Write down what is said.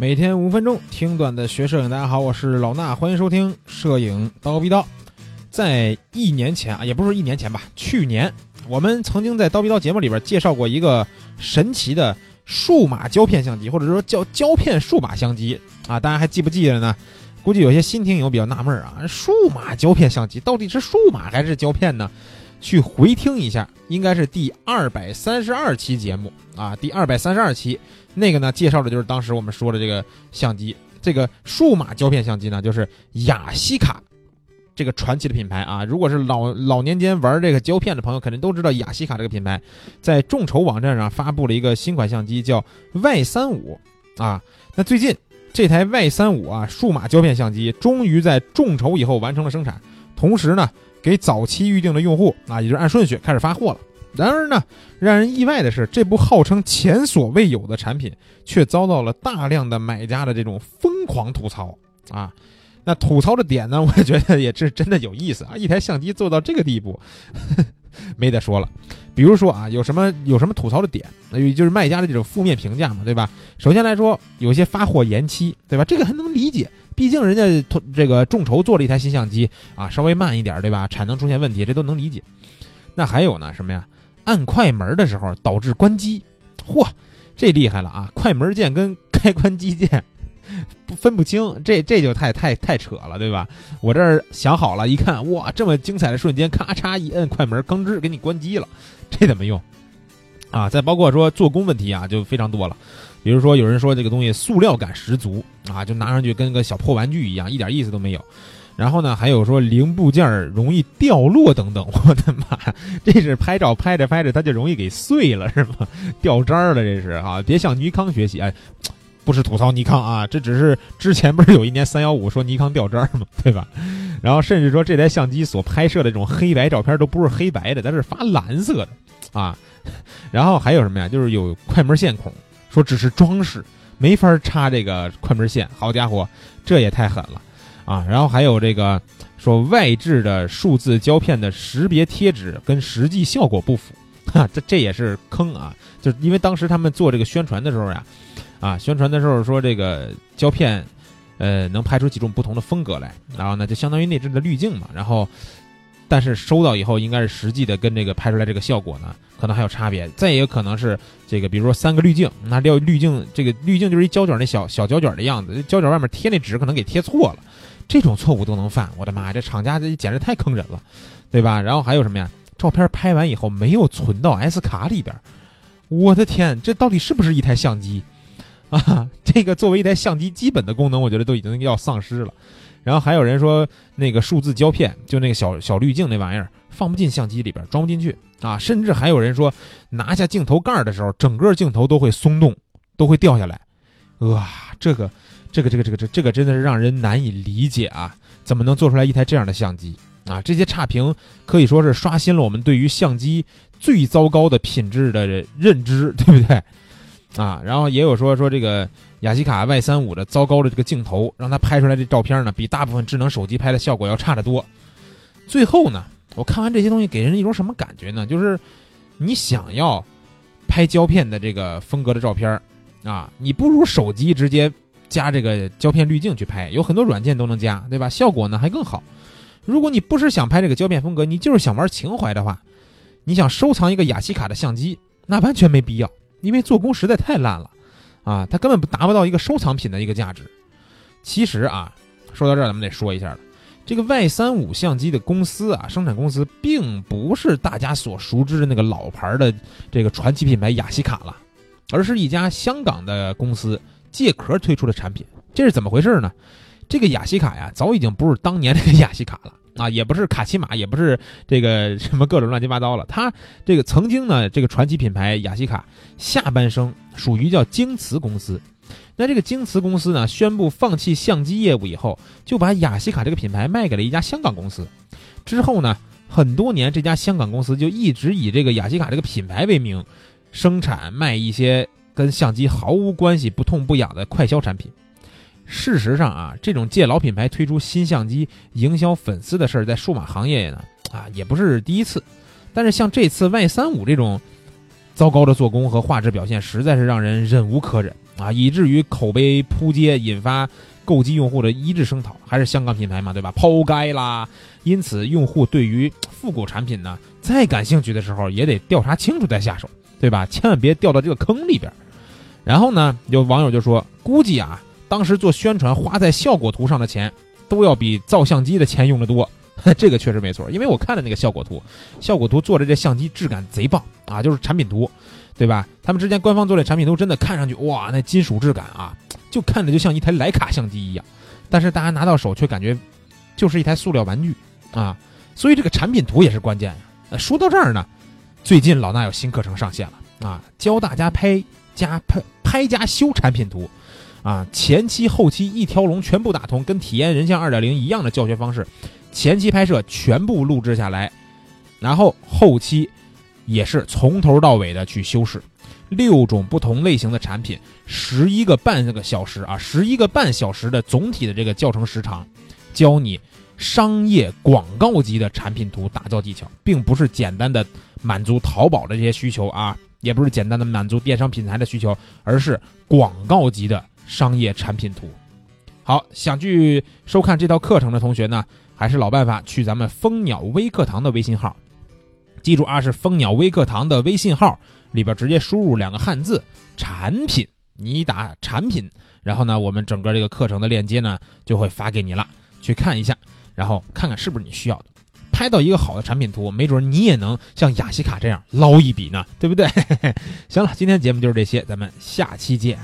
每天五分钟听段子学摄影，大家好，我是老衲，欢迎收听摄影刀逼刀。在一年前啊，也不是一年前吧，去年我们曾经在刀逼刀节目里边介绍过一个神奇的数码胶片相机，或者说叫胶片数码相机啊，大家还记不记得呢？估计有些新听友比较纳闷啊，数码胶片相机到底是数码还是胶片呢？去回听一下，应该是第二百三十二期节目啊，第二百三十二期那个呢，介绍的就是当时我们说的这个相机，这个数码胶片相机呢，就是雅西卡这个传奇的品牌啊。如果是老老年间玩这个胶片的朋友，肯定都知道雅西卡这个品牌，在众筹网站上发布了一个新款相机，叫 Y 三五啊。那最近这台 Y 三五啊，数码胶片相机终于在众筹以后完成了生产，同时呢。给早期预定的用户啊，也就是按顺序开始发货了。然而呢，让人意外的是，这部号称前所未有的产品，却遭到了大量的买家的这种疯狂吐槽啊。那吐槽的点呢，我觉得也是真的有意思啊。一台相机做到这个地步，没得说了。比如说啊，有什么有什么吐槽的点？那就是卖家的这种负面评价嘛，对吧？首先来说，有些发货延期，对吧？这个还能理解。毕竟人家这个众筹做了一台新相机啊，稍微慢一点，对吧？产能出现问题，这都能理解。那还有呢，什么呀？按快门的时候导致关机，嚯，这厉害了啊！快门键跟开关机键分不清，这这就太太太扯了，对吧？我这儿想好了，一看，哇，这么精彩的瞬间，咔嚓一摁快门，吭哧给你关机了，这怎么用？啊，再包括说做工问题啊，就非常多了。比如说，有人说这个东西塑料感十足啊，就拿上去跟个小破玩具一样，一点意思都没有。然后呢，还有说零部件容易掉落等等。我的妈，这是拍照拍着拍着它就容易给碎了是吗？掉渣了这是啊！别向尼康学习，哎，不是吐槽尼康啊，这只是之前不是有一年三幺五说尼康掉渣吗？对吧？然后甚至说这台相机所拍摄的这种黑白照片都不是黑白的，它是发蓝色的啊。然后还有什么呀？就是有快门线孔。说只是装饰，没法插这个快门线。好家伙，这也太狠了啊！然后还有这个说外置的数字胶片的识别贴纸跟实际效果不符，哈，这这也是坑啊！就是因为当时他们做这个宣传的时候呀，宣传的时候说这个胶片，呃，能拍出几种不同的风格来，然后呢，就相当于内置的滤镜嘛，然后。但是收到以后，应该是实际的跟这个拍出来这个效果呢，可能还有差别。再也有可能是这个，比如说三个滤镜，那料滤镜这个滤镜就是一胶卷那小小胶卷的样子，胶卷外面贴那纸可能给贴错了，这种错误都能犯，我的妈，这厂家这简直太坑人了，对吧？然后还有什么呀？照片拍完以后没有存到 S 卡里边，我的天，这到底是不是一台相机啊？这个作为一台相机基本的功能，我觉得都已经要丧失了。然后还有人说，那个数字胶片，就那个小小滤镜那玩意儿，放不进相机里边，装不进去啊。甚至还有人说，拿下镜头盖的时候，整个镜头都会松动，都会掉下来。哇，这个，这个，这个，这个，这，这个真的是让人难以理解啊！怎么能做出来一台这样的相机啊？这些差评可以说是刷新了我们对于相机最糟糕的品质的认知，对不对？啊，然后也有说说这个雅西卡 Y 三五的糟糕的这个镜头，让它拍出来的照片呢，比大部分智能手机拍的效果要差得多。最后呢，我看完这些东西，给人一种什么感觉呢？就是你想要拍胶片的这个风格的照片啊，你不如手机直接加这个胶片滤镜去拍，有很多软件都能加，对吧？效果呢还更好。如果你不是想拍这个胶片风格，你就是想玩情怀的话，你想收藏一个雅西卡的相机，那完全没必要。因为做工实在太烂了，啊，它根本不达不到一个收藏品的一个价值。其实啊，说到这儿，咱们得说一下了，这个 Y 三五相机的公司啊，生产公司并不是大家所熟知的那个老牌的这个传奇品牌雅西卡了，而是一家香港的公司借壳推出的产品。这是怎么回事呢？这个雅西卡呀，早已经不是当年那个雅西卡了。啊，也不是卡其马，也不是这个什么各种乱七八糟了。它这个曾经呢，这个传奇品牌雅西卡下半生属于叫京瓷公司。那这个京瓷公司呢，宣布放弃相机业务以后，就把雅西卡这个品牌卖给了一家香港公司。之后呢，很多年这家香港公司就一直以这个雅西卡这个品牌为名，生产卖一些跟相机毫无关系、不痛不痒的快消产品。事实上啊，这种借老品牌推出新相机营销粉丝的事儿，在数码行业呢啊也不是第一次。但是像这次 Y 三五这种糟糕的做工和画质表现，实在是让人忍无可忍啊，以至于口碑扑街，引发购机用户的一致声讨。还是香港品牌嘛，对吧？抛该啦！因此，用户对于复古产品呢，再感兴趣的时候，也得调查清楚再下手，对吧？千万别掉到这个坑里边。然后呢，有网友就说，估计啊，当时做宣传花在效果图上的钱，都要比造相机的钱用的多。这个确实没错，因为我看了那个效果图，效果图做的这相机质感贼棒啊，就是产品图，对吧？他们之前官方做的产品图真的看上去哇，那金属质感啊，就看着就像一台徕卡相机一样。但是大家拿到手却感觉就是一台塑料玩具啊，所以这个产品图也是关键呀。说到这儿呢，最近老衲有新课程上线了啊，教大家拍加拍拍加修产品图啊，前期后期一条龙全部打通，跟体验人像二点零一样的教学方式。前期拍摄全部录制下来，然后后期也是从头到尾的去修饰。六种不同类型的产品，十一个半个小时啊，十一个半小时的总体的这个教程时长，教你商业广告级的产品图打造技巧，并不是简单的满足淘宝的这些需求啊，也不是简单的满足电商品牌的需求，而是广告级的商业产品图。好，想去收看这套课程的同学呢？还是老办法，去咱们蜂鸟微课堂的微信号，记住啊，是蜂鸟微课堂的微信号里边直接输入两个汉字“产品”，你打“产品”，然后呢，我们整个这个课程的链接呢就会发给你了，去看一下，然后看看是不是你需要的，拍到一个好的产品图，没准你也能像雅西卡这样捞一笔呢，对不对？行了，今天节目就是这些，咱们下期见。